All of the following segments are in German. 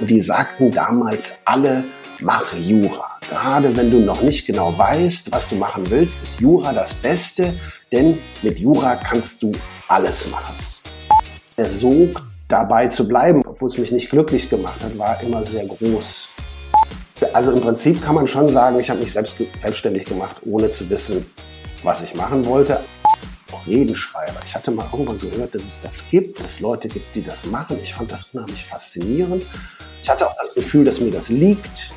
Die sagten damals alle, mache Jura. Gerade wenn du noch nicht genau weißt, was du machen willst, ist Jura das Beste, denn mit Jura kannst du alles machen. Der Sog dabei zu bleiben, obwohl es mich nicht glücklich gemacht hat, war immer sehr groß. Also im Prinzip kann man schon sagen, ich habe mich selbst selbstständig gemacht, ohne zu wissen, was ich machen wollte. Redenschreiber. Ich hatte mal irgendwann gehört, dass es das gibt, dass es Leute gibt, die das machen. Ich fand das unheimlich faszinierend. Ich hatte auch das Gefühl, dass mir das liegt.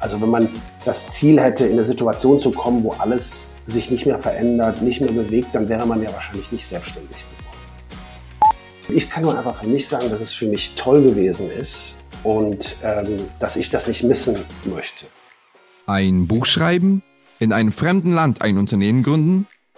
Also wenn man das Ziel hätte, in eine Situation zu kommen, wo alles sich nicht mehr verändert, nicht mehr bewegt, dann wäre man ja wahrscheinlich nicht selbstständig geworden. Ich kann nur einfach für mich sagen, dass es für mich toll gewesen ist und ähm, dass ich das nicht missen möchte. Ein Buch schreiben, in einem fremden Land ein Unternehmen gründen,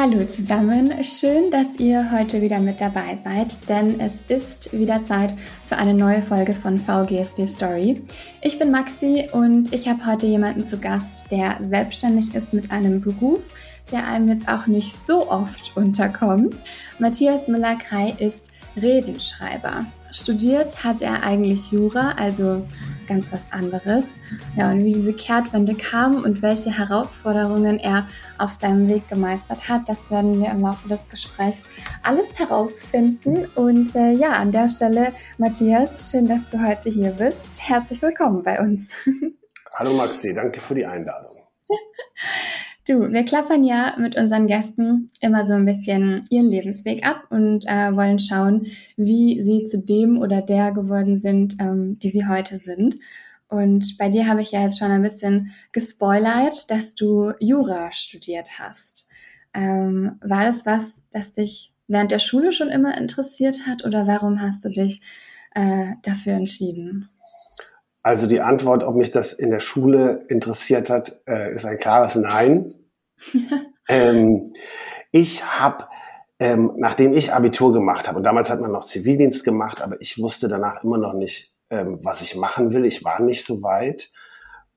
Hallo zusammen, schön, dass ihr heute wieder mit dabei seid, denn es ist wieder Zeit für eine neue Folge von VGSD Story. Ich bin Maxi und ich habe heute jemanden zu Gast, der selbstständig ist mit einem Beruf, der einem jetzt auch nicht so oft unterkommt. Matthias Müller-Krei ist Redenschreiber. Studiert hat er eigentlich Jura, also ganz was anderes. Ja, und wie diese Kehrtwende kam und welche Herausforderungen er auf seinem Weg gemeistert hat, das werden wir im Laufe des Gesprächs alles herausfinden. Und äh, ja, an der Stelle, Matthias, schön, dass du heute hier bist. Herzlich willkommen bei uns. Hallo Maxi, danke für die Einladung. Du, wir klappern ja mit unseren Gästen immer so ein bisschen ihren Lebensweg ab und äh, wollen schauen, wie sie zu dem oder der geworden sind, ähm, die sie heute sind. Und bei dir habe ich ja jetzt schon ein bisschen gespoilert, dass du Jura studiert hast. Ähm, war das was, das dich während der Schule schon immer interessiert hat oder warum hast du dich äh, dafür entschieden? Also die Antwort, ob mich das in der Schule interessiert hat, äh, ist ein klares Nein. ähm, ich habe, ähm, nachdem ich Abitur gemacht habe, und damals hat man noch Zivildienst gemacht, aber ich wusste danach immer noch nicht, ähm, was ich machen will. Ich war nicht so weit.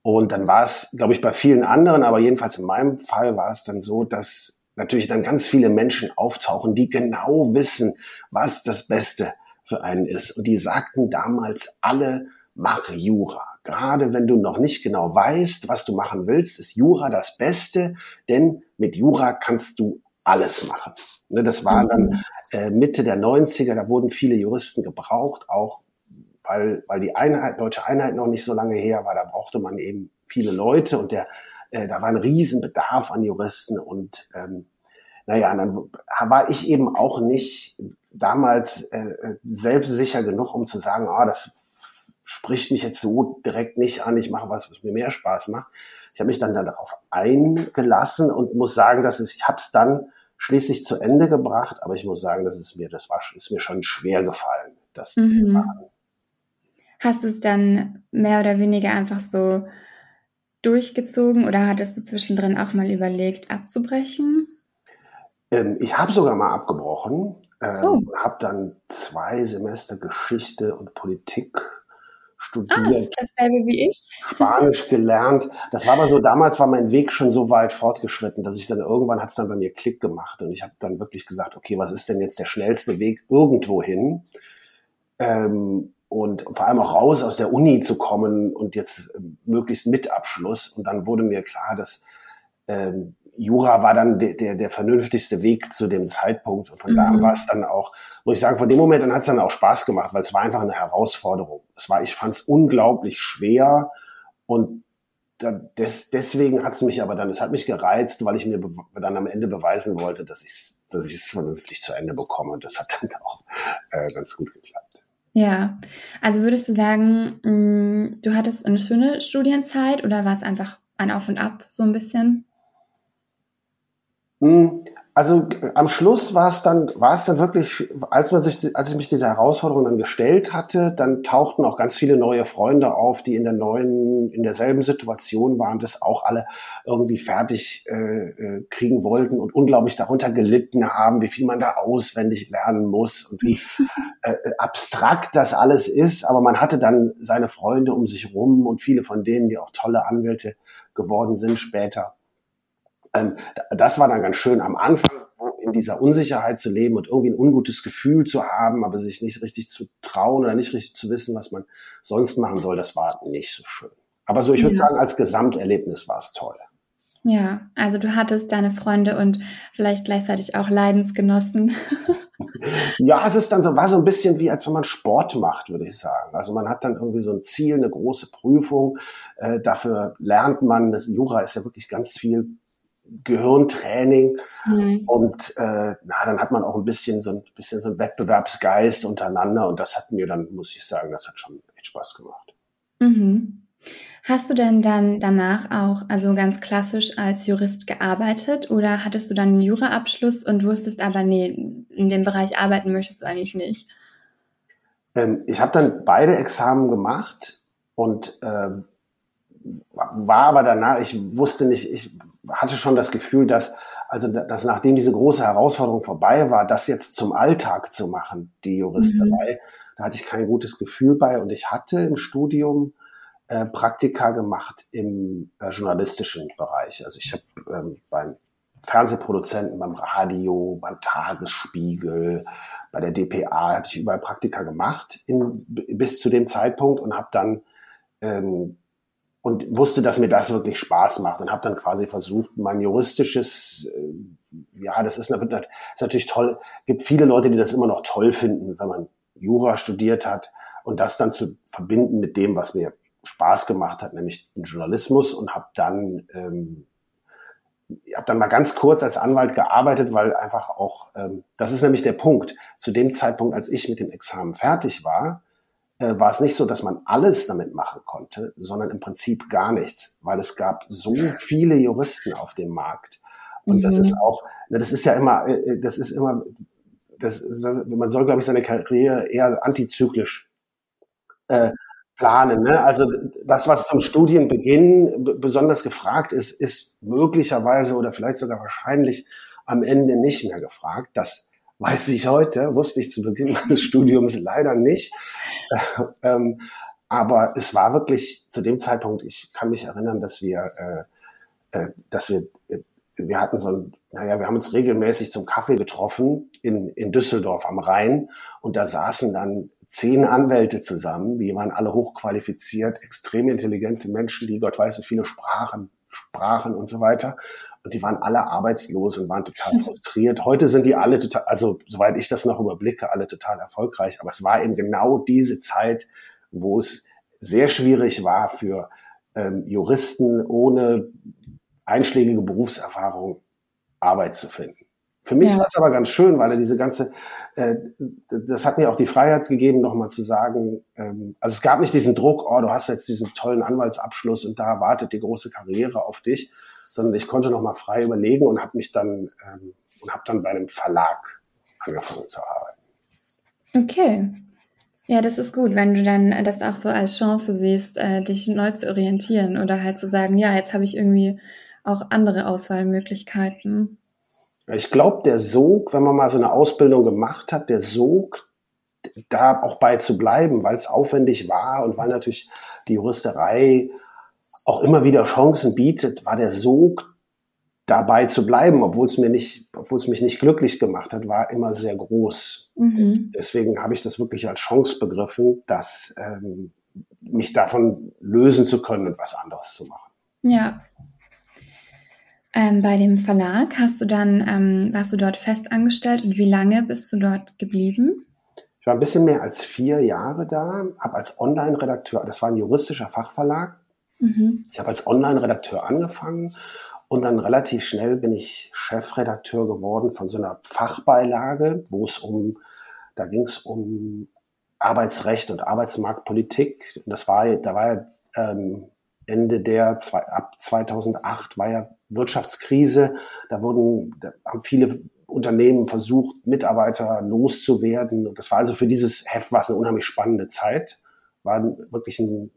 Und dann war es, glaube ich, bei vielen anderen, aber jedenfalls in meinem Fall war es dann so, dass natürlich dann ganz viele Menschen auftauchen, die genau wissen, was das Beste für einen ist. Und die sagten damals alle, mache Jura. Gerade wenn du noch nicht genau weißt, was du machen willst, ist Jura das Beste, denn mit Jura kannst du alles machen. Ne, das war dann mhm. äh, Mitte der 90er, da wurden viele Juristen gebraucht, auch weil, weil die Einheit, deutsche Einheit noch nicht so lange her war, da brauchte man eben viele Leute und der, äh, da war ein Riesenbedarf an Juristen und ähm, naja, dann war ich eben auch nicht damals äh, selbstsicher genug, um zu sagen, ah, das spricht mich jetzt so direkt nicht an, ich mache was, was mir mehr Spaß macht. Ich habe mich dann darauf eingelassen und muss sagen, dass es, ich habe es dann schließlich zu Ende gebracht, aber ich muss sagen, dass es mir, das war, ist mir schon schwer gefallen, das mhm. zu machen. Hast du es dann mehr oder weniger einfach so durchgezogen oder hattest du zwischendrin auch mal überlegt, abzubrechen? Ähm, ich habe sogar mal abgebrochen, ähm, oh. habe dann zwei Semester Geschichte und Politik studiert. Ah, dasselbe wie ich. Spanisch gelernt. Das war aber so, damals war mein Weg schon so weit fortgeschritten, dass ich dann irgendwann hat es dann bei mir Klick gemacht und ich habe dann wirklich gesagt, okay, was ist denn jetzt der schnellste Weg irgendwo hin? Ähm, und vor allem auch raus aus der Uni zu kommen und jetzt ähm, möglichst mit Abschluss. Und dann wurde mir klar, dass ähm, Jura war dann der, der, der vernünftigste Weg zu dem Zeitpunkt. Und von mhm. da an war es dann auch, muss ich sagen, von dem Moment an hat es dann auch Spaß gemacht, weil es war einfach eine Herausforderung. Es war, ich fand es unglaublich schwer und des, deswegen hat es mich aber dann, es hat mich gereizt, weil ich mir dann am Ende beweisen wollte, dass ich es dass ich es vernünftig zu Ende bekomme. Und das hat dann auch äh, ganz gut geklappt. Ja, also würdest du sagen, mh, mm, du hattest eine schöne Studienzeit oder war es einfach ein Auf und Ab so ein bisschen? Hm, also am Schluss war es dann, war es dann wirklich, als man sich, als ich mich dieser Herausforderung dann gestellt hatte, dann tauchten auch ganz viele neue Freunde auf, die in der neuen, in derselben Situation waren, das auch alle irgendwie fertig äh, äh, kriegen wollten und unglaublich darunter gelitten haben, wie viel man da auswendig lernen muss und wie äh, abstrakt das alles ist. Aber man hatte dann seine Freunde um sich rum und viele von denen, die auch tolle Anwälte geworden sind später. Ähm, das war dann ganz schön am Anfang, in dieser Unsicherheit zu leben und irgendwie ein ungutes Gefühl zu haben, aber sich nicht richtig zu trauen oder nicht richtig zu wissen, was man sonst machen soll, das war nicht so schön. Aber so, ich würde ja. sagen, als Gesamterlebnis war es toll. Ja, also du hattest deine Freunde und vielleicht gleichzeitig auch Leidensgenossen. ja, es ist dann so, war so ein bisschen wie, als wenn man Sport macht, würde ich sagen. Also man hat dann irgendwie so ein Ziel, eine große Prüfung. Äh, dafür lernt man, das Jura ist ja wirklich ganz viel Gehirntraining. Mhm. Und äh, na, dann hat man auch ein bisschen so ein bisschen so ein Wettbewerbsgeist untereinander. Und das hat mir dann, muss ich sagen, das hat schon echt Spaß gemacht. Mhm. Hast du denn dann danach auch, also ganz klassisch als Jurist gearbeitet oder hattest du dann einen Juraabschluss und wusstest aber, nee, in dem Bereich arbeiten möchtest du eigentlich nicht? Ähm, ich habe dann beide Examen gemacht und äh, war aber danach, ich wusste nicht, ich hatte schon das Gefühl, dass, also, dass nachdem diese große Herausforderung vorbei war, das jetzt zum Alltag zu machen, die Juristerei, mhm. da hatte ich kein gutes Gefühl bei und ich hatte im Studium äh, Praktika gemacht im äh, journalistischen Bereich. Also ich habe ähm, beim Fernsehproduzenten, beim Radio, beim Tagesspiegel, bei der DPA hatte ich überall Praktika gemacht in, bis zu dem Zeitpunkt und habe dann ähm, und wusste, dass mir das wirklich Spaß macht und habe dann quasi versucht, mein juristisches, äh, ja, das ist, ist natürlich toll, gibt viele Leute, die das immer noch toll finden, wenn man Jura studiert hat und das dann zu verbinden mit dem, was mir Spaß gemacht hat, nämlich den Journalismus und habe dann ähm, habe dann mal ganz kurz als Anwalt gearbeitet, weil einfach auch, ähm, das ist nämlich der Punkt, zu dem Zeitpunkt, als ich mit dem Examen fertig war, war es nicht so, dass man alles damit machen konnte, sondern im Prinzip gar nichts, weil es gab so viele Juristen auf dem Markt. Und mhm. das ist auch, ne, das ist ja immer, äh, äh, das ist immer, das, man soll, glaube ich, seine Karriere eher antizyklisch äh, planen. Ne? Also das, was zum Studienbeginn besonders gefragt ist, ist möglicherweise oder vielleicht sogar wahrscheinlich am Ende nicht mehr gefragt. Das weiß ich heute, wusste ich zu Beginn meines Studiums leider nicht. ähm, aber es war wirklich zu dem Zeitpunkt, ich kann mich erinnern, dass wir, äh, äh, dass wir, äh, wir hatten so ein, naja, wir haben uns regelmäßig zum Kaffee getroffen in, in Düsseldorf am Rhein und da saßen dann zehn Anwälte zusammen, die waren alle hochqualifiziert, extrem intelligente Menschen, die Gott weiß wie viele Sprachen, Sprachen und so weiter. Und die waren alle arbeitslos und waren total frustriert. Heute sind die alle total, also soweit ich das noch überblicke, alle total erfolgreich. Aber es war eben genau diese Zeit, wo es sehr schwierig war für ähm, Juristen ohne einschlägige Berufserfahrung Arbeit zu finden. Für mich ja. war es aber ganz schön, weil er diese ganze, äh, das hat mir auch die Freiheit gegeben, nochmal zu sagen, ähm, also es gab nicht diesen Druck, oh, du hast jetzt diesen tollen Anwaltsabschluss und da wartet die große Karriere auf dich, sondern ich konnte noch mal frei überlegen und habe mich dann ähm, und habe dann bei einem Verlag angefangen zu arbeiten. Okay. Ja, das ist gut, wenn du dann das auch so als Chance siehst, äh, dich neu zu orientieren oder halt zu sagen, ja, jetzt habe ich irgendwie auch andere Auswahlmöglichkeiten. Ich glaube, der Sog, wenn man mal so eine Ausbildung gemacht hat, der Sog, da auch bei zu bleiben, weil es aufwendig war und weil natürlich die Juristerei auch immer wieder Chancen bietet, war der Sog dabei zu bleiben, obwohl es mir nicht, obwohl es mich nicht glücklich gemacht hat, war immer sehr groß. Mhm. Deswegen habe ich das wirklich als Chance begriffen, dass ähm, mich davon lösen zu können und was anderes zu machen. Ja. Ähm, bei dem Verlag hast du dann, ähm, warst du dort fest angestellt und wie lange bist du dort geblieben? Ich war ein bisschen mehr als vier Jahre da, habe als Online-Redakteur, das war ein juristischer Fachverlag, Mhm. Ich habe als Online-Redakteur angefangen und dann relativ schnell bin ich Chefredakteur geworden von so einer Fachbeilage, wo es um, da ging es um Arbeitsrecht und Arbeitsmarktpolitik. Und das war, da war ähm, Ende der, zwei, ab 2008 war ja Wirtschaftskrise. Da wurden, da haben viele Unternehmen versucht, Mitarbeiter loszuwerden. Und das war also für dieses Heft war es eine unheimlich spannende Zeit. War wirklich ein,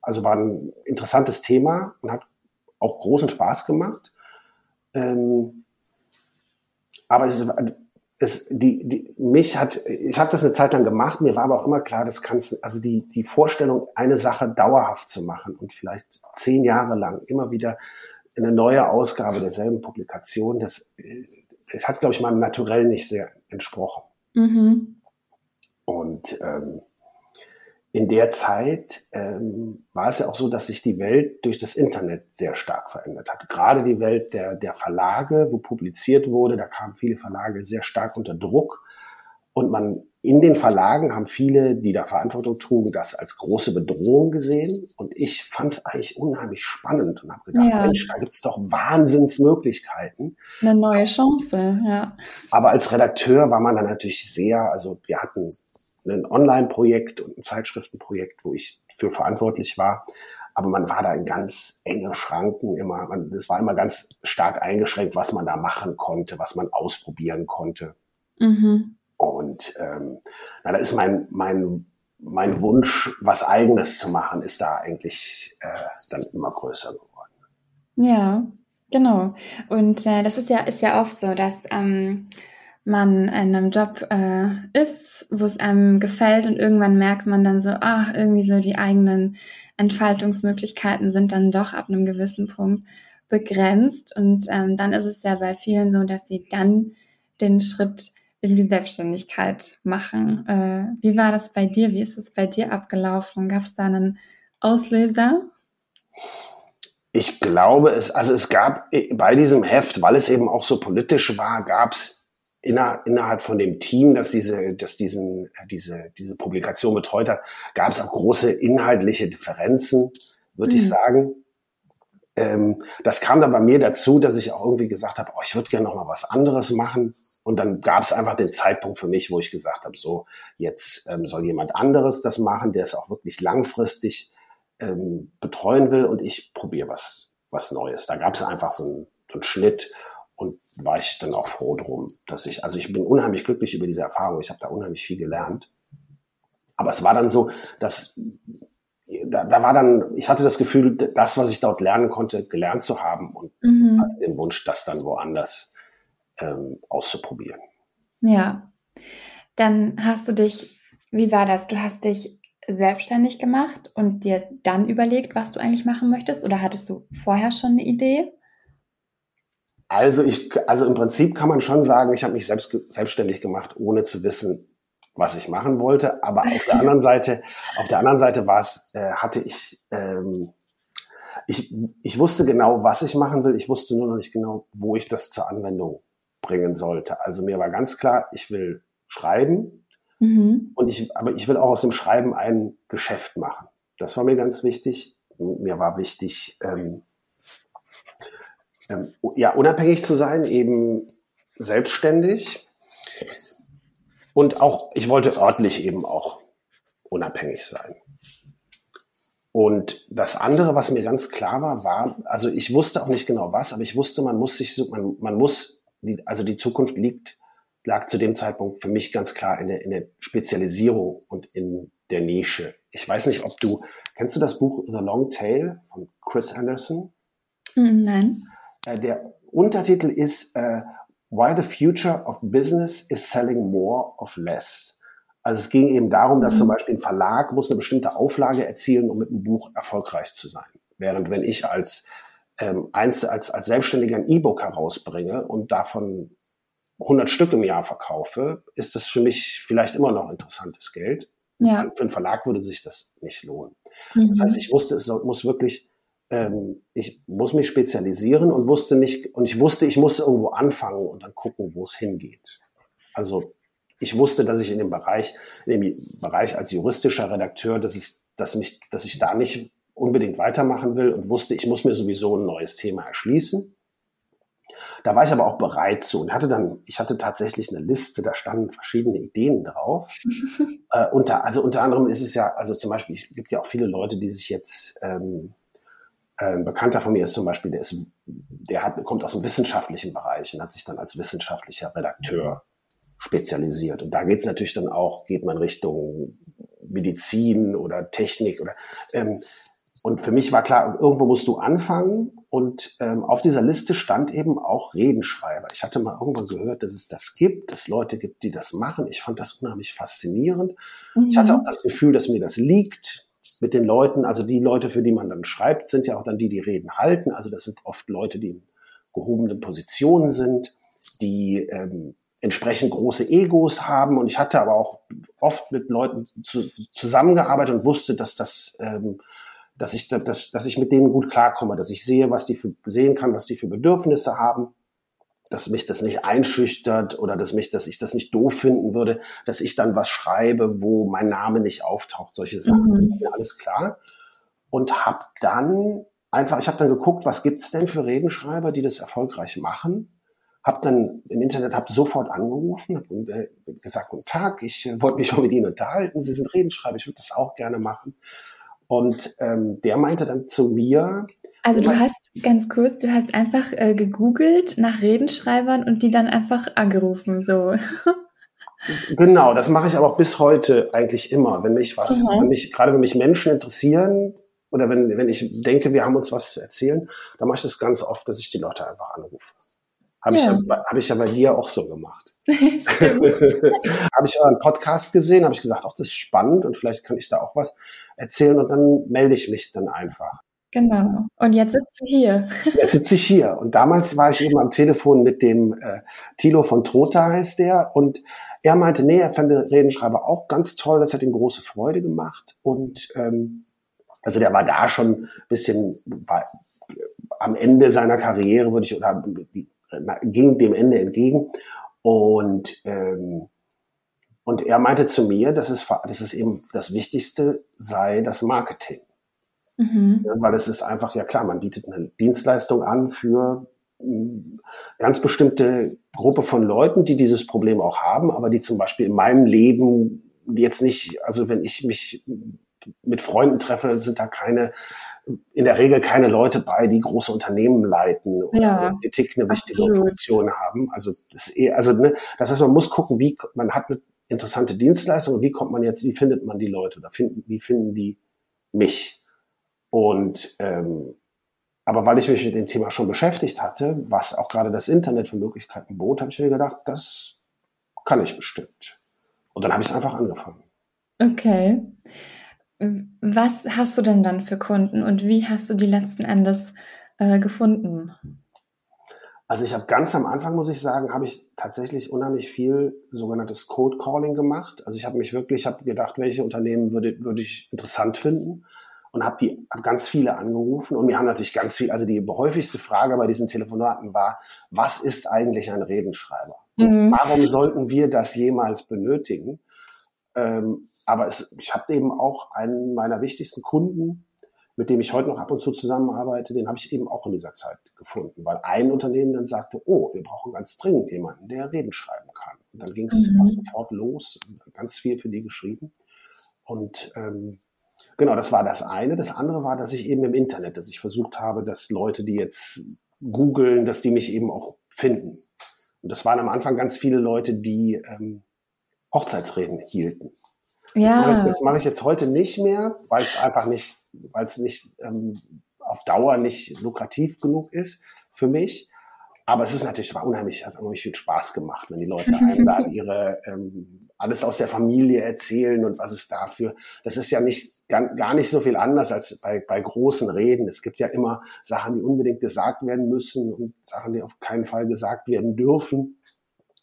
also war ein interessantes Thema und hat auch großen Spaß gemacht. Ähm, aber es es, die, die, mich hat, ich habe das eine Zeit lang gemacht, mir war aber auch immer klar, das kannst, also die, die Vorstellung, eine Sache dauerhaft zu machen und vielleicht zehn Jahre lang immer wieder eine neue Ausgabe derselben Publikation, das, das hat, glaube ich, meinem Naturell nicht sehr entsprochen. Mhm. Und ähm, in der Zeit ähm, war es ja auch so, dass sich die Welt durch das Internet sehr stark verändert hat. Gerade die Welt der, der Verlage, wo publiziert wurde, da kamen viele Verlage sehr stark unter Druck. Und man in den Verlagen haben viele, die da Verantwortung trugen, das als große Bedrohung gesehen. Und ich fand es eigentlich unheimlich spannend und habe gedacht, ja. Mensch, da gibt's doch Wahnsinnsmöglichkeiten. Eine neue Chance, ja. Aber als Redakteur war man dann natürlich sehr, also wir hatten ein Online-Projekt und ein Zeitschriftenprojekt, wo ich für verantwortlich war. Aber man war da in ganz enge Schranken immer. Man, das war immer ganz stark eingeschränkt, was man da machen konnte, was man ausprobieren konnte. Mhm. Und ähm, na, da ist mein, mein, mein Wunsch, was Eigenes zu machen, ist da eigentlich äh, dann immer größer geworden. Ja, genau. Und äh, das ist ja, ist ja oft so, dass ähm, man in einem Job äh, ist, wo es einem gefällt und irgendwann merkt man dann so, ach, irgendwie so die eigenen Entfaltungsmöglichkeiten sind dann doch ab einem gewissen Punkt begrenzt. Und ähm, dann ist es ja bei vielen so, dass sie dann den Schritt in die Selbstständigkeit machen. Äh, wie war das bei dir? Wie ist es bei dir abgelaufen? Gab es da einen Auslöser? Ich glaube, es, also es gab äh, bei diesem Heft, weil es eben auch so politisch war, gab es inner, innerhalb von dem Team, das diese, das diesen, äh, diese, diese Publikation betreut hat, gab es auch große inhaltliche Differenzen, würde mhm. ich sagen. Ähm, das kam dann bei mir dazu, dass ich auch irgendwie gesagt habe, oh, ich würde gerne noch mal was anderes machen. Und dann gab es einfach den Zeitpunkt für mich, wo ich gesagt habe, so jetzt ähm, soll jemand anderes das machen, der es auch wirklich langfristig ähm, betreuen will und ich probiere was, was Neues. Da gab es einfach so einen, so einen Schnitt und war ich dann auch froh drum, dass ich, also ich bin unheimlich glücklich über diese Erfahrung. Ich habe da unheimlich viel gelernt. Aber es war dann so, dass da, da war dann, ich hatte das Gefühl, das, was ich dort lernen konnte, gelernt zu haben und mhm. hatte den Wunsch, das dann woanders ähm, auszuprobieren. Ja, dann hast du dich, wie war das? Du hast dich selbstständig gemacht und dir dann überlegt, was du eigentlich machen möchtest? Oder hattest du vorher schon eine Idee? Also ich, also im Prinzip kann man schon sagen, ich habe mich selbst selbstständig gemacht, ohne zu wissen, was ich machen wollte. Aber auf der anderen Seite, auf der anderen Seite war es, äh, hatte ich, ähm, ich, ich wusste genau, was ich machen will. Ich wusste nur noch nicht genau, wo ich das zur Anwendung bringen sollte. Also mir war ganz klar, ich will schreiben mhm. und ich, aber ich will auch aus dem Schreiben ein Geschäft machen. Das war mir ganz wichtig. Mir war wichtig, ähm, ähm, ja, unabhängig zu sein, eben selbstständig. Und auch, ich wollte örtlich eben auch unabhängig sein. Und das andere, was mir ganz klar war, war, also ich wusste auch nicht genau was, aber ich wusste, man muss sich man, man muss, die, also die Zukunft liegt, lag zu dem Zeitpunkt für mich ganz klar in der, in der Spezialisierung und in der Nische. Ich weiß nicht, ob du, kennst du das Buch The Long Tail von Chris Anderson? Hm, nein. Äh, der Untertitel ist äh, Why the Future of Business is Selling More of Less. Also es ging eben darum, dass mhm. zum Beispiel ein Verlag muss eine bestimmte Auflage erzielen, um mit einem Buch erfolgreich zu sein. Während wenn ich als ähm, als, als Selbstständiger ein E-Book herausbringe und davon 100 Stück im Jahr verkaufe, ist das für mich vielleicht immer noch interessantes Geld. Ja. Für einen Verlag würde sich das nicht lohnen. Mhm. Das heißt, ich wusste, es muss wirklich ähm, ich muss mich spezialisieren und wusste nicht, und ich wusste, ich muss irgendwo anfangen und dann gucken, wo es hingeht. Also ich wusste, dass ich in dem Bereich, in dem Bereich als juristischer Redakteur, dass, es, dass, mich, dass ich da nicht unbedingt weitermachen will und wusste, ich muss mir sowieso ein neues Thema erschließen. Da war ich aber auch bereit zu und hatte dann, ich hatte tatsächlich eine Liste, da standen verschiedene Ideen drauf. äh, unter, also unter anderem ist es ja, also zum Beispiel, es gibt ja auch viele Leute, die sich jetzt ähm, Ein Bekannter von mir ist zum Beispiel, der, ist, der hat, kommt aus dem wissenschaftlichen Bereich und hat sich dann als wissenschaftlicher Redakteur spezialisiert. Und da geht es natürlich dann auch, geht man Richtung Medizin oder Technik oder ähm, und für mich war klar, irgendwo musst du anfangen. Und ähm, auf dieser Liste stand eben auch Redenschreiber. Ich hatte mal irgendwann gehört, dass es das gibt, dass es Leute gibt, die das machen. Ich fand das unheimlich faszinierend. Mhm. Ich hatte mhm. auch das Gefühl, dass mir das liegt mit den Leuten. Also die Leute, für die man dann schreibt, sind ja auch dann die, die Reden halten. Also das sind oft Leute, die in gehobenen Positionen sind, die ähm, entsprechend große Egos haben. Und ich hatte aber auch oft mit Leuten zu, zusammengearbeitet und wusste, dass das, ähm, dass ich, dass, dass ich mit denen gut klarkomme, dass ich sehe, was die für, sehen kann, was die für Bedürfnisse haben, dass mich das nicht einschüchtert oder dass mich, dass ich das nicht doof finden würde, dass ich dann was schreibe, wo mein Name nicht auftaucht. Solche Sachen, mhm. mir alles klar. Und habe dann einfach, ich habe dann geguckt, was gibt's denn für Redenschreiber, die das erfolgreich machen hab dann im Internet hab sofort angerufen, hab gesagt, guten Tag, ich äh, wollte mich mal mit Ihnen unterhalten, Sie sind Redenschreiber, ich würde das auch gerne machen. Und ähm, der meinte dann zu mir. Also du hast ganz kurz, du hast einfach äh, gegoogelt nach Redenschreibern und die dann einfach angerufen, so. Genau, das mache ich aber auch bis heute eigentlich immer. Wenn mich was, mhm. wenn mich, gerade wenn mich Menschen interessieren oder wenn, wenn ich denke, wir haben uns was zu erzählen, dann mache ich das ganz oft, dass ich die Leute einfach anrufe. Habe ja. ich, ja, hab ich ja bei dir auch so gemacht. habe ich euren Podcast gesehen, habe ich gesagt, ach, das ist spannend und vielleicht kann ich da auch was erzählen und dann melde ich mich dann einfach. Genau. Und jetzt sitzt du hier. Jetzt sitze ich hier. Und damals war ich eben am Telefon mit dem äh, Tilo von Trota heißt der und er meinte, nee, er fand Redenschreiber auch ganz toll, das hat ihm große Freude gemacht und ähm, also der war da schon ein bisschen war, am Ende seiner Karriere, würde ich, oder die ging dem Ende entgegen. Und, ähm, und er meinte zu mir, dass es, dass es eben das Wichtigste sei, das Marketing. Mhm. Ja, weil es ist einfach, ja klar, man bietet eine Dienstleistung an für hm, ganz bestimmte Gruppe von Leuten, die dieses Problem auch haben, aber die zum Beispiel in meinem Leben jetzt nicht, also wenn ich mich mit Freunden treffe, sind da keine in der Regel keine Leute bei, die große Unternehmen leiten oder ja, Ethik eine wichtige absolut. Funktion haben. Also das eher, also ne, das heißt, man muss gucken, wie man hat eine interessante Dienstleistung wie kommt man jetzt, wie findet man die Leute oder finden, wie finden die mich? Und ähm, aber weil ich mich mit dem Thema schon beschäftigt hatte, was auch gerade das Internet für Möglichkeiten bot, habe ich mir gedacht, das kann ich bestimmt. Und dann habe ich es einfach angefangen. Okay. Was hast du denn dann für Kunden und wie hast du die letzten Endes äh, gefunden? Also ich habe ganz am Anfang, muss ich sagen, habe ich tatsächlich unheimlich viel sogenanntes Code Calling gemacht. Also ich habe mich wirklich, habe gedacht, welche Unternehmen würde, würde ich interessant finden und habe die hab ganz viele angerufen und mir haben natürlich ganz viel, also die häufigste Frage bei diesen Telefonaten war, was ist eigentlich ein Redenschreiber? Mhm. Warum sollten wir das jemals benötigen? Ähm, aber es, ich habe eben auch einen meiner wichtigsten Kunden, mit dem ich heute noch ab und zu zusammenarbeite, den habe ich eben auch in dieser Zeit gefunden, weil ein Unternehmen dann sagte, oh, wir brauchen ganz dringend jemanden, der Reden schreiben kann. Und dann ging es mhm. sofort los, ganz viel für die geschrieben. Und ähm, genau, das war das eine. Das andere war, dass ich eben im Internet, dass ich versucht habe, dass Leute, die jetzt googeln, dass die mich eben auch finden. Und das waren am Anfang ganz viele Leute, die ähm, Hochzeitsreden hielten. Ja. Das, das mache ich jetzt heute nicht mehr, weil es einfach nicht, weil es nicht ähm, auf Dauer nicht lukrativ genug ist für mich. Aber es ist natürlich, war unheimlich, hat unheimlich viel Spaß gemacht, wenn die Leute einem da ihre, ähm, alles aus der Familie erzählen und was es dafür. Das ist ja nicht, gar, gar nicht so viel anders als bei, bei großen Reden. Es gibt ja immer Sachen, die unbedingt gesagt werden müssen und Sachen, die auf keinen Fall gesagt werden dürfen.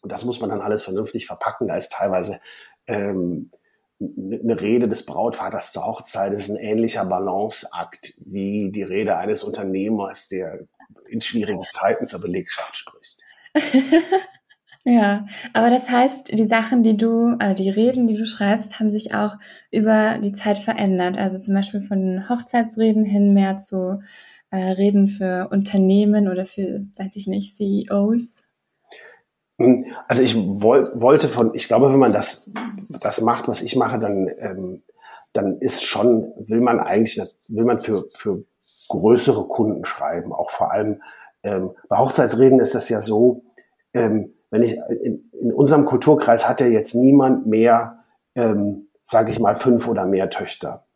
Und das muss man dann alles vernünftig verpacken. Da ist teilweise ähm, eine Rede des Brautvaters zur Hochzeit ist ein ähnlicher Balanceakt wie die Rede eines Unternehmers, der in schwierigen Zeiten zur Belegschaft spricht. ja, aber das heißt, die Sachen, die du, äh, die Reden, die du schreibst, haben sich auch über die Zeit verändert. Also zum Beispiel von Hochzeitsreden hin mehr zu äh, Reden für Unternehmen oder für, weiß ich nicht, CEOs. Hm, also ich woll, wollte von, ich glaube, wenn man das, das macht, was ich mache, dann, ähm, dann ist schon, will man eigentlich, will man für, für größere Kunden schreiben. Auch vor allem ähm, bei Hochzeitsreden ist das ja so, ähm, wenn ich in, in unserem Kulturkreis hat ja jetzt niemand mehr, ähm, sage ich mal, fünf oder mehr Töchter.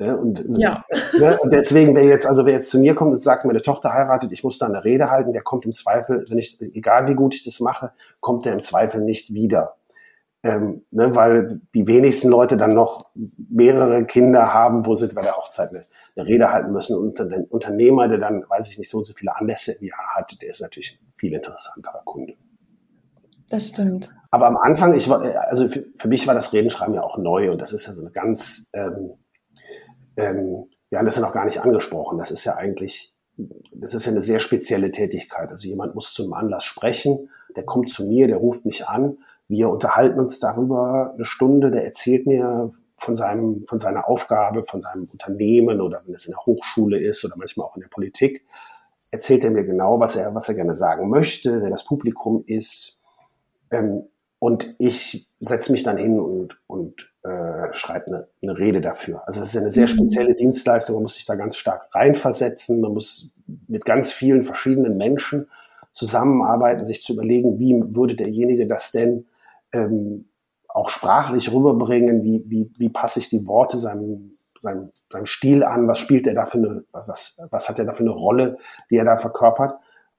Ne? Und, ja. ne? und deswegen, wer jetzt, also wer jetzt zu mir kommt und sagt, meine Tochter heiratet, ich muss da eine Rede halten, der kommt im Zweifel, wenn ich, egal wie gut ich das mache, kommt der im Zweifel nicht wieder. Ähm, ne, weil die wenigsten Leute dann noch mehrere Kinder haben, wo sie bei der Hochzeit eine, eine Rede halten müssen. Und ein Unternehmer, der dann, weiß ich nicht, so und so viele Anlässe im Jahr hat, der ist natürlich ein viel interessanterer Kunde. Das stimmt. Aber am Anfang, ich war, also für, für mich war das Redenschreiben ja auch neu und das ist ja so eine ganz, ähm, ähm, wir haben das ja noch gar nicht angesprochen. Das ist ja eigentlich, das ist ja eine sehr spezielle Tätigkeit. Also jemand muss zum Anlass sprechen, der kommt zu mir, der ruft mich an, wir unterhalten uns darüber eine Stunde, der erzählt mir von seinem, von seiner Aufgabe, von seinem Unternehmen oder wenn es in der Hochschule ist oder manchmal auch in der Politik, erzählt er mir genau, was er, was er gerne sagen möchte, wer das Publikum ist. Ähm, und ich setze mich dann hin und, und äh, schreibe eine, eine Rede dafür. Also es ist eine sehr mhm. spezielle Dienstleistung, man muss sich da ganz stark reinversetzen, man muss mit ganz vielen verschiedenen Menschen zusammenarbeiten, sich zu überlegen, wie würde derjenige das denn ähm, auch sprachlich rüberbringen, wie, wie, wie passe ich die Worte seinem, seinem, seinem Stil an, was spielt er da für eine, was, was hat er da für eine Rolle, die er da verkörpert.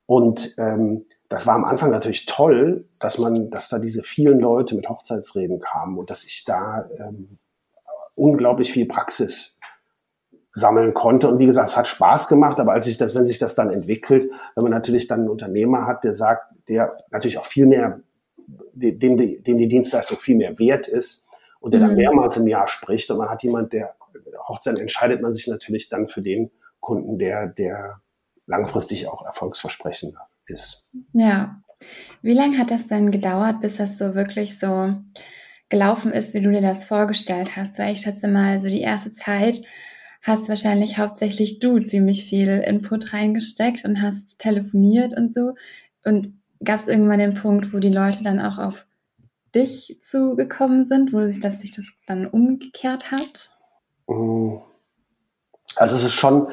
Und ähm, das war am Anfang natürlich toll, dass man, dass da diese vielen Leute mit Hochzeitsreden kamen und dass ich da ähm, unglaublich viel Praxis sammeln konnte. Und wie gesagt, es hat Spaß gemacht, aber als sich das, wenn sich das dann entwickelt, wenn man natürlich dann einen Unternehmer hat, der sagt, der natürlich auch viel mehr dem, dem die Dienstleistung viel mehr wert ist und der mhm. dann mehrmals im Jahr spricht und man hat jemand, der Hochzeit entscheidet man sich natürlich dann für den Kunden, der, der langfristig auch erfolgsversprechender ist. Ja. Wie lange hat das denn gedauert, bis das so wirklich so gelaufen ist, wie du dir das vorgestellt hast? Weil ich schätze mal, so die erste Zeit hast wahrscheinlich hauptsächlich du ziemlich viel Input reingesteckt und hast telefoniert und so. Und gab es irgendwann den Punkt, wo die Leute dann auch auf dich zugekommen sind, wo sich das, sich das dann umgekehrt hat? Mm. Also es ist schon,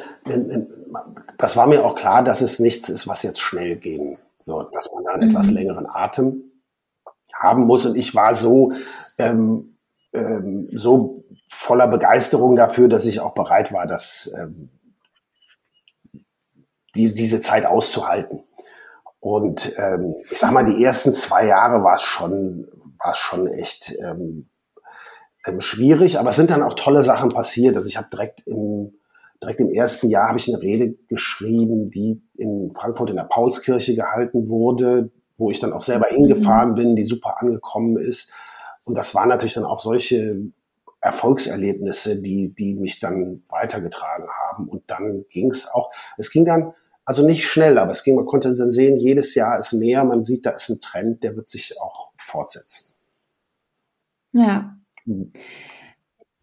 das war mir auch klar, dass es nichts ist, was jetzt schnell gehen wird, dass man da einen mhm. etwas längeren Atem haben muss. Und ich war so, ähm, ähm, so voller Begeisterung dafür, dass ich auch bereit war, das, ähm, die, diese Zeit auszuhalten. Und ähm, ich sag mal, die ersten zwei Jahre war es schon, war es schon echt ähm, ähm, schwierig, aber es sind dann auch tolle Sachen passiert. Also ich habe direkt im direkt im ersten Jahr habe ich eine Rede geschrieben, die in Frankfurt in der Paulskirche gehalten wurde, wo ich dann auch selber hingefahren bin, die super angekommen ist. Und das waren natürlich dann auch solche Erfolgserlebnisse, die, die mich dann weitergetragen haben. Und dann ging es auch, es ging dann also nicht schnell, aber es ging, man konnte dann sehen, jedes Jahr ist mehr, man sieht, da ist ein Trend, der wird sich auch fortsetzen. Ja. Hm.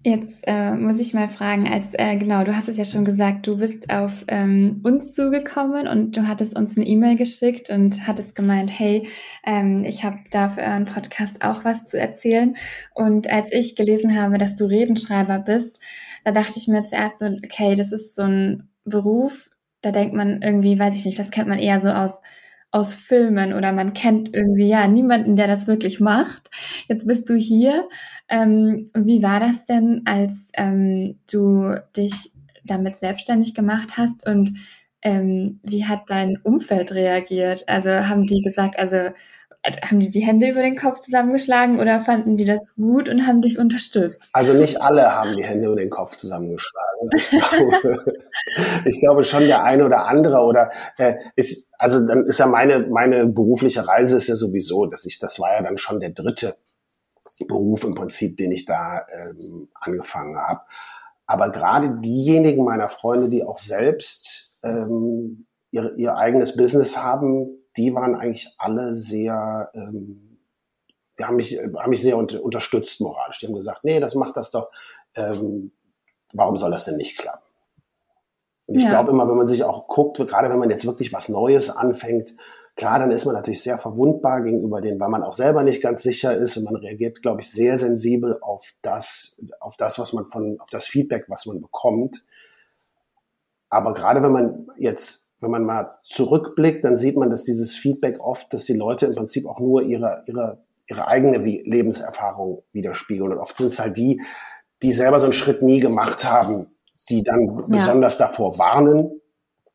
Jetzt äh, muss ich mal fragen, als äh, genau, du hast es ja schon gesagt, du bist auf ähm, uns zugekommen und du hattest uns eine E-Mail geschickt und hattest gemeint, hey, ähm, ich habe da für euren Podcast auch was zu erzählen. Und als ich gelesen habe, dass du Redenschreiber bist, da dachte ich mir zuerst so, okay, das ist so ein Beruf, da denkt man irgendwie, weiß ich nicht, das kennt man eher so aus, aus Filmen oder man kennt irgendwie ja niemanden, der das wirklich macht. Jetzt bist du hier. Ähm, wie war das denn, als ähm, du dich damit selbstständig gemacht hast und ähm, wie hat dein Umfeld reagiert? Also haben die gesagt, also haben die die Hände über den Kopf zusammengeschlagen oder fanden die das gut und haben dich unterstützt? Also nicht alle haben die Hände über den Kopf zusammengeschlagen. Ich glaube, ich glaube schon der eine oder andere oder äh, ist, also dann ist ja meine meine berufliche Reise ist ja sowieso, dass ich das war ja dann schon der dritte Beruf im Prinzip, den ich da ähm, angefangen habe. Aber gerade diejenigen meiner Freunde, die auch selbst ähm, ihr, ihr eigenes Business haben, die waren eigentlich alle sehr, ähm, die haben mich, haben mich sehr unter, unterstützt moralisch. Die haben gesagt, nee, das macht das doch. Ähm, warum soll das denn nicht klappen? Und ich ja. glaube immer, wenn man sich auch guckt, gerade wenn man jetzt wirklich was Neues anfängt, klar, dann ist man natürlich sehr verwundbar gegenüber denen, weil man auch selber nicht ganz sicher ist und man reagiert, glaube ich, sehr sensibel auf das, auf das, was man von, auf das Feedback, was man bekommt. aber gerade wenn man jetzt, wenn man mal zurückblickt, dann sieht man, dass dieses Feedback oft, dass die Leute im Prinzip auch nur ihre, ihre, ihre eigene Lebenserfahrung widerspiegeln. Und oft sind es halt die, die selber so einen Schritt nie gemacht haben, die dann ja. besonders davor warnen.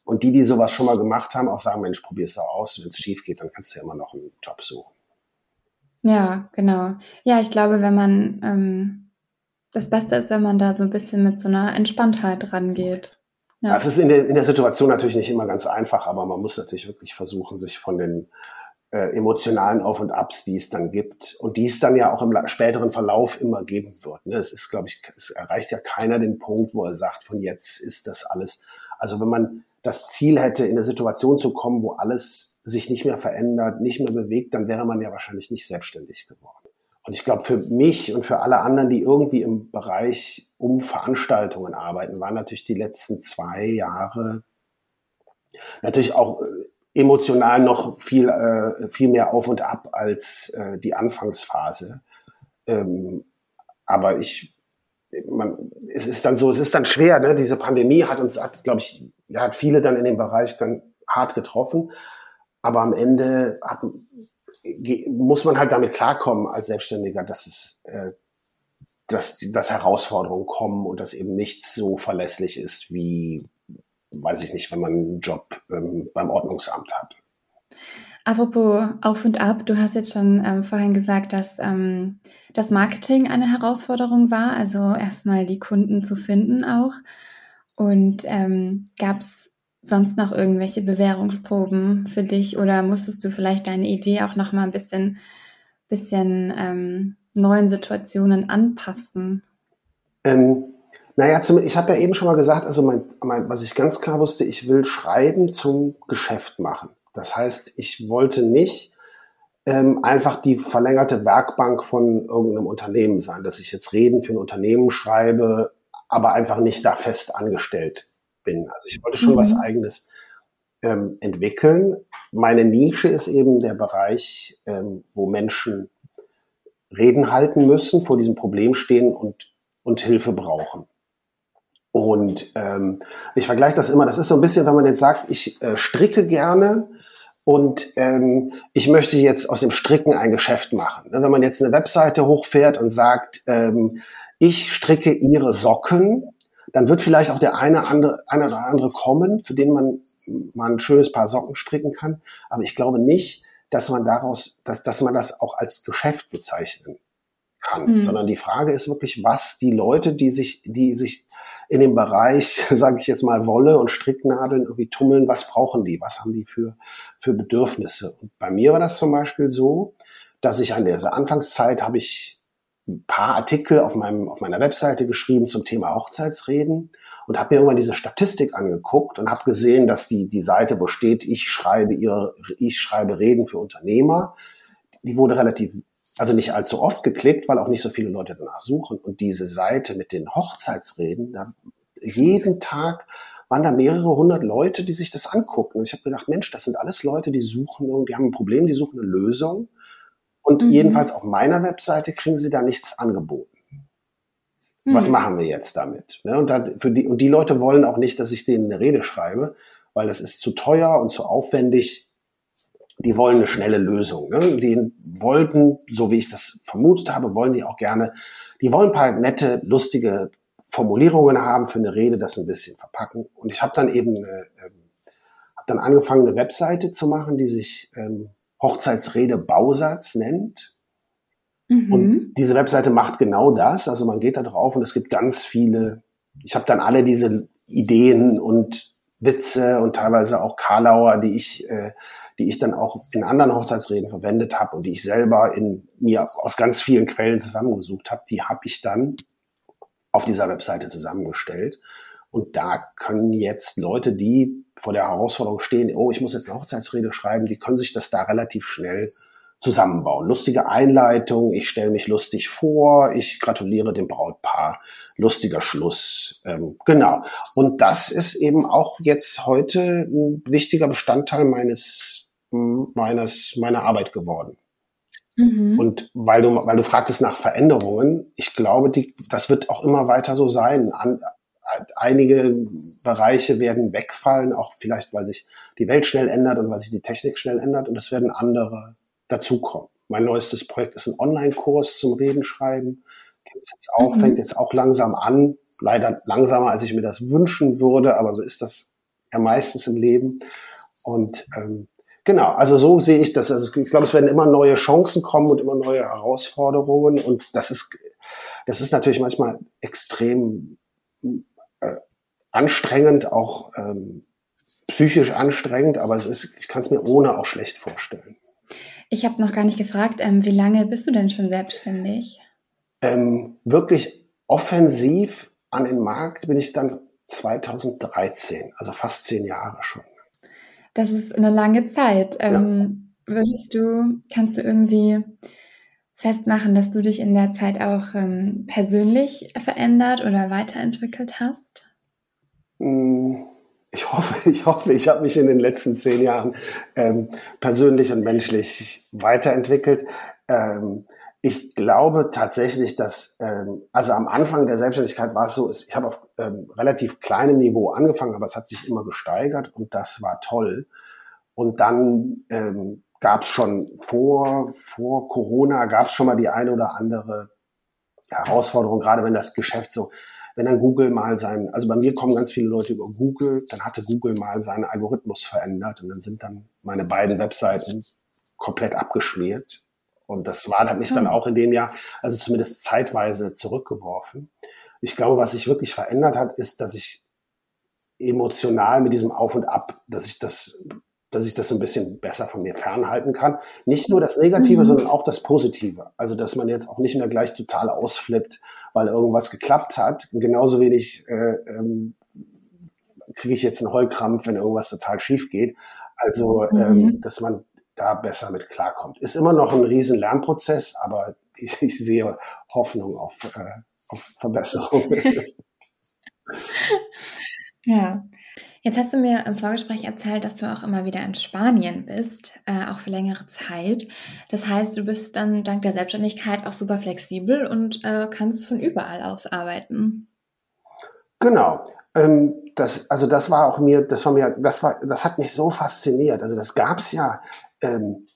Und die, die sowas schon mal gemacht haben, auch sagen, Mensch, probier es doch aus. Wenn es schief geht, dann kannst du ja immer noch einen Job suchen. Ja, genau. Ja, ich glaube, wenn man ähm, das Beste ist, wenn man da so ein bisschen mit so einer Entspanntheit rangeht. Ja. Das ist in der, in der Situation natürlich nicht immer ganz einfach, aber man muss natürlich wirklich versuchen, sich von den äh, emotionalen Auf und Abs, die es dann gibt und die es dann ja auch im späteren Verlauf immer geben wird. Ne? Es ist, glaube ich, es erreicht ja keiner den Punkt, wo er sagt, von jetzt ist das alles. Also wenn man das Ziel hätte, in eine Situation zu kommen, wo alles sich nicht mehr verändert, nicht mehr bewegt, dann wäre man ja wahrscheinlich nicht selbstständig geworden. Und ich glaube, für mich und für alle anderen, die irgendwie im Bereich um Veranstaltungen arbeiten, waren natürlich die letzten zwei Jahre natürlich auch äh, emotional noch viel, äh, viel mehr auf und ab als äh, die Anfangsphase. Ähm, aber ich, man, es ist dann so, es ist dann schwer, ne? Diese Pandemie hat uns, hat, glaube ich, hat viele dann in dem Bereich ganz hart getroffen. Aber am Ende hat, muss man halt damit klarkommen als Selbstständiger, dass es, äh, dass, dass Herausforderungen kommen und dass eben nichts so verlässlich ist wie, weiß ich nicht, wenn man einen Job ähm, beim Ordnungsamt hat. Apropos auf und ab, du hast jetzt schon ähm, vorhin gesagt, dass ähm, das Marketing eine Herausforderung war, also erstmal die Kunden zu finden auch. Und ähm, gab es sonst noch irgendwelche Bewährungsproben für dich oder musstest du vielleicht deine Idee auch noch mal ein bisschen, bisschen ähm, neuen Situationen anpassen? Ähm, naja, zum, ich habe ja eben schon mal gesagt, also mein, mein, was ich ganz klar wusste, ich will Schreiben zum Geschäft machen. Das heißt, ich wollte nicht ähm, einfach die verlängerte Werkbank von irgendeinem Unternehmen sein, dass ich jetzt Reden für ein Unternehmen schreibe, aber einfach nicht da fest angestellt bin. Also ich wollte schon mhm. was eigenes ähm, entwickeln. Meine Nische ist eben der Bereich, ähm, wo Menschen Reden halten müssen, vor diesem Problem stehen und, und Hilfe brauchen. Und ähm, ich vergleiche das immer, das ist so ein bisschen, wenn man jetzt sagt, ich äh, stricke gerne und ähm, ich möchte jetzt aus dem Stricken ein Geschäft machen. Wenn man jetzt eine Webseite hochfährt und sagt, ähm, ich stricke ihre Socken, dann wird vielleicht auch der eine, andere, eine oder andere kommen, für den man mal ein schönes Paar Socken stricken kann. Aber ich glaube nicht, dass man daraus, dass, dass man das auch als Geschäft bezeichnen kann, mhm. sondern die Frage ist wirklich, was die Leute, die sich, die sich in dem Bereich, sage ich jetzt mal, Wolle und Stricknadeln irgendwie tummeln, was brauchen die, was haben die für, für Bedürfnisse? Und bei mir war das zum Beispiel so, dass ich an dieser Anfangszeit habe ich ein paar Artikel auf, meinem, auf meiner Webseite geschrieben zum Thema Hochzeitsreden und habe mir irgendwann diese Statistik angeguckt und habe gesehen, dass die, die Seite, wo steht, ich schreibe ihre, ich schreibe Reden für Unternehmer, die wurde relativ, also nicht allzu oft geklickt, weil auch nicht so viele Leute danach suchen. Und diese Seite mit den Hochzeitsreden, da, jeden Tag waren da mehrere hundert Leute, die sich das angucken. Und ich habe gedacht, Mensch, das sind alles Leute, die suchen, die haben ein Problem, die suchen eine Lösung. Und mhm. jedenfalls auf meiner Webseite kriegen sie da nichts angeboten. Mhm. Was machen wir jetzt damit? Ne? Und, dann für die, und die Leute wollen auch nicht, dass ich denen eine Rede schreibe, weil das ist zu teuer und zu aufwendig. Die wollen eine schnelle Lösung. Ne? Die wollten, so wie ich das vermutet habe, wollen die auch gerne, die wollen ein paar nette, lustige Formulierungen haben für eine Rede, das ein bisschen verpacken. Und ich habe dann eben äh, hab dann angefangen, eine Webseite zu machen, die sich ähm, Hochzeitsrede Bausatz nennt. Mhm. Und diese Webseite macht genau das. Also man geht da drauf und es gibt ganz viele, ich habe dann alle diese Ideen und Witze und teilweise auch Karlauer, die ich, äh, die ich dann auch in anderen Hochzeitsreden verwendet habe und die ich selber in mir aus ganz vielen Quellen zusammengesucht habe, die habe ich dann auf dieser Webseite zusammengestellt. Und da können jetzt Leute, die vor der Herausforderung stehen, oh, ich muss jetzt eine Hochzeitsrede schreiben, die können sich das da relativ schnell zusammenbauen. Lustige Einleitung, ich stelle mich lustig vor, ich gratuliere dem Brautpaar, lustiger Schluss. Ähm, genau. Und das ist eben auch jetzt heute ein wichtiger Bestandteil meines, meines, meiner Arbeit geworden. Mhm. Und weil du, weil du fragtest nach Veränderungen, ich glaube, die, das wird auch immer weiter so sein. An, einige Bereiche werden wegfallen, auch vielleicht, weil sich die Welt schnell ändert und weil sich die Technik schnell ändert und es werden andere dazukommen. Mein neuestes Projekt ist ein Online-Kurs zum Redenschreiben. Gibt's jetzt auch, mhm. fängt jetzt auch langsam an. Leider langsamer, als ich mir das wünschen würde, aber so ist das ja meistens im Leben. Und ähm, genau, also so sehe ich das. Also ich glaube, es werden immer neue Chancen kommen und immer neue Herausforderungen. Und das ist, das ist natürlich manchmal extrem anstrengend, auch ähm, psychisch anstrengend, aber es ist, ich kann es mir ohne auch schlecht vorstellen. Ich habe noch gar nicht gefragt, ähm, wie lange bist du denn schon selbstständig? Ähm, wirklich offensiv an den Markt bin ich dann 2013, also fast zehn Jahre schon. Das ist eine lange Zeit. Ähm, ja. Würdest du, kannst du irgendwie festmachen, dass du dich in der Zeit auch ähm, persönlich verändert oder weiterentwickelt hast? Hm, ich hoffe, ich hoffe, ich habe mich in den letzten zehn Jahren ähm, persönlich und menschlich weiterentwickelt. Ähm, ich glaube tatsächlich, dass, ähm, also am Anfang der Selbstständigkeit war es so, ich habe auf ähm, relativ kleinem Niveau angefangen, aber es hat sich immer gesteigert und das war toll. Und dann ähm, gab es schon vor, vor Corona, gab es schon mal die eine oder andere Herausforderung, gerade wenn das Geschäft so, wenn dann Google mal sein, also bei mir kommen ganz viele Leute über Google, dann hatte Google mal seinen Algorithmus verändert und dann sind dann meine beiden Webseiten komplett abgeschmiert und das war, hat mich dann hm. auch in dem Jahr, also zumindest zeitweise zurückgeworfen. Ich glaube, was sich wirklich verändert hat, ist, dass ich emotional mit diesem Auf und Ab, dass ich das, dass ich das so ein bisschen besser von mir fernhalten kann. Nicht nur das Negative, mhm. sondern auch das Positive. Also, dass man jetzt auch nicht mehr gleich total ausflippt, weil irgendwas geklappt hat. Und genauso wenig äh, ähm, kriege ich jetzt einen Heulkrampf, wenn irgendwas total schief geht. Also, mhm. ähm, dass man da besser mit klarkommt. Ist immer noch ein riesen Lernprozess, aber ich, ich sehe Hoffnung auf, äh, auf Verbesserung. ja. Jetzt hast du mir im Vorgespräch erzählt, dass du auch immer wieder in Spanien bist, äh, auch für längere Zeit. Das heißt, du bist dann dank der Selbstständigkeit auch super flexibel und äh, kannst von überall aus arbeiten. Genau. Ähm, das, also das war auch mir, das war mir, das war, das hat mich so fasziniert. Also das gab es ja ähm,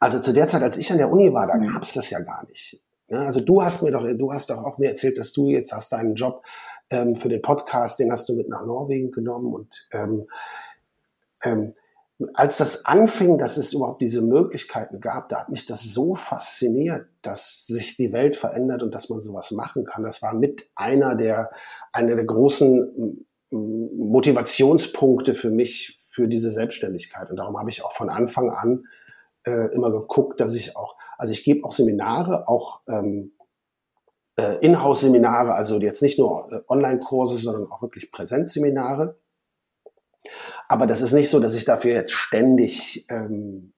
also zu der Zeit, als ich an der Uni war, da mhm. gab es das ja gar nicht. Ja, also du hast mir doch, du hast doch auch mir erzählt, dass du jetzt hast deinen Job ähm, für den Podcast, den hast du mit nach Norwegen genommen und ähm, ähm, als das anfing, dass es überhaupt diese Möglichkeiten gab, da hat mich das so fasziniert, dass sich die Welt verändert und dass man sowas machen kann. Das war mit einer der, einer der großen Motivationspunkte für mich für diese Selbstständigkeit. Und darum habe ich auch von Anfang an äh, immer geguckt, dass ich auch, also ich gebe auch Seminare, auch ähm, äh, Inhouse-Seminare, also jetzt nicht nur äh, Online-Kurse, sondern auch wirklich Präsenzseminare. Aber das ist nicht so, dass ich dafür jetzt ständig ähm,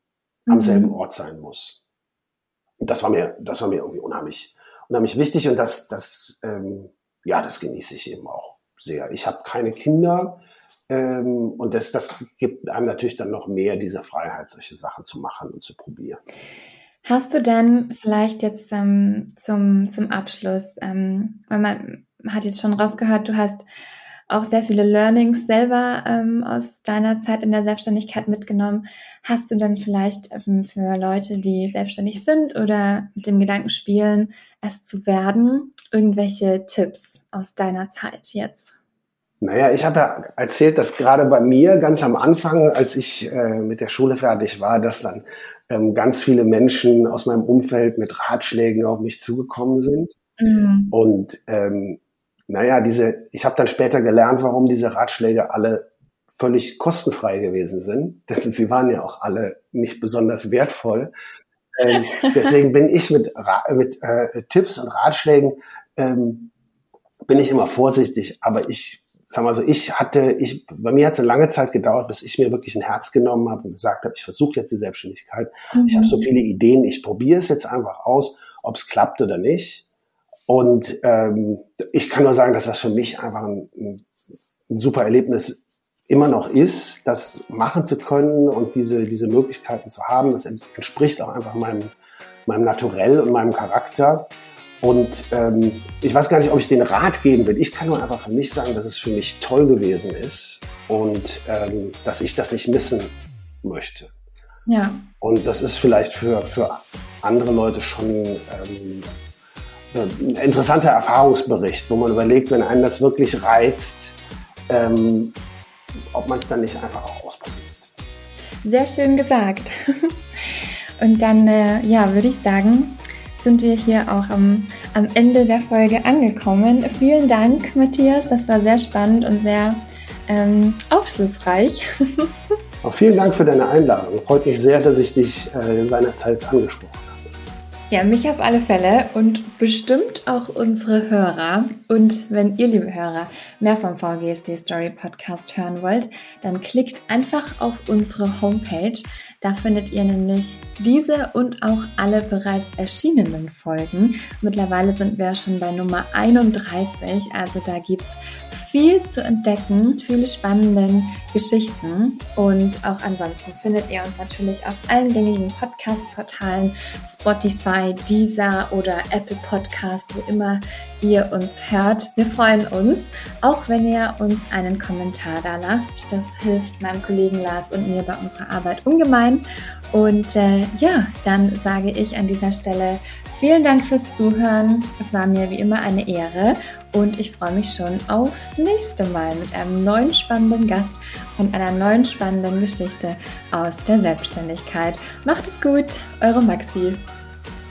am mhm. selben Ort sein muss. Und das war mir, das war mir irgendwie unheimlich, unheimlich wichtig und das, das, ähm, ja, das genieße ich eben auch sehr. Ich habe keine Kinder. Ähm, und das, das gibt einem natürlich dann noch mehr diese Freiheit, solche Sachen zu machen und zu probieren. Hast du denn vielleicht jetzt ähm, zum, zum Abschluss, ähm, weil man hat jetzt schon rausgehört, du hast auch sehr viele Learnings selber ähm, aus deiner Zeit in der Selbstständigkeit mitgenommen. Hast du denn vielleicht ähm, für Leute, die selbstständig sind oder mit dem Gedanken spielen, es zu werden, irgendwelche Tipps aus deiner Zeit jetzt? Naja, ich habe ja erzählt, dass gerade bei mir ganz am Anfang, als ich äh, mit der Schule fertig war, dass dann ähm, ganz viele Menschen aus meinem Umfeld mit Ratschlägen auf mich zugekommen sind. Mhm. Und ähm, naja, diese, ich habe dann später gelernt, warum diese Ratschläge alle völlig kostenfrei gewesen sind. Denn sie waren ja auch alle nicht besonders wertvoll. Ähm, deswegen bin ich mit, mit äh, Tipps und Ratschlägen ähm, bin ich immer vorsichtig, aber ich sag mal so, ich hatte, ich, bei mir hat es eine lange Zeit gedauert, bis ich mir wirklich ein Herz genommen habe und gesagt habe, ich versuche jetzt die Selbstständigkeit. Mhm. Ich habe so viele Ideen, ich probiere es jetzt einfach aus, ob es klappt oder nicht. Und ähm, ich kann nur sagen, dass das für mich einfach ein, ein, ein super Erlebnis immer noch ist, das machen zu können und diese, diese Möglichkeiten zu haben. Das entspricht auch einfach meinem, meinem Naturell und meinem Charakter. Und ähm, ich weiß gar nicht, ob ich den Rat geben will. Ich kann nur einfach für mich sagen, dass es für mich toll gewesen ist und ähm, dass ich das nicht missen möchte. Ja. Und das ist vielleicht für, für andere Leute schon ähm, ein interessanter Erfahrungsbericht, wo man überlegt, wenn einen das wirklich reizt, ähm, ob man es dann nicht einfach auch ausprobiert. Sehr schön gesagt. Und dann, äh, ja, würde ich sagen, sind wir hier auch am, am Ende der Folge angekommen. Vielen Dank, Matthias. Das war sehr spannend und sehr ähm, aufschlussreich. Auch vielen Dank für deine Einladung. Freut mich sehr, dass ich dich äh, seinerzeit angesprochen habe. Ja, mich auf alle Fälle und bestimmt auch unsere Hörer. Und wenn ihr, liebe Hörer, mehr vom VGSD Story Podcast hören wollt, dann klickt einfach auf unsere Homepage. Da findet ihr nämlich diese und auch alle bereits erschienenen Folgen. Mittlerweile sind wir schon bei Nummer 31, also da gibt's viel zu entdecken, viele spannende Geschichten. Und auch ansonsten findet ihr uns natürlich auf allen gängigen Podcast-Portalen, Spotify, Deezer oder Apple Podcast, wo immer ihr uns hört. Wir freuen uns, auch wenn ihr uns einen Kommentar da lasst. Das hilft meinem Kollegen Lars und mir bei unserer Arbeit ungemein. Und äh, ja, dann sage ich an dieser Stelle vielen Dank fürs Zuhören. Es war mir wie immer eine Ehre und ich freue mich schon aufs nächste Mal mit einem neuen spannenden Gast und einer neuen spannenden Geschichte aus der Selbstständigkeit. Macht es gut, eure Maxi.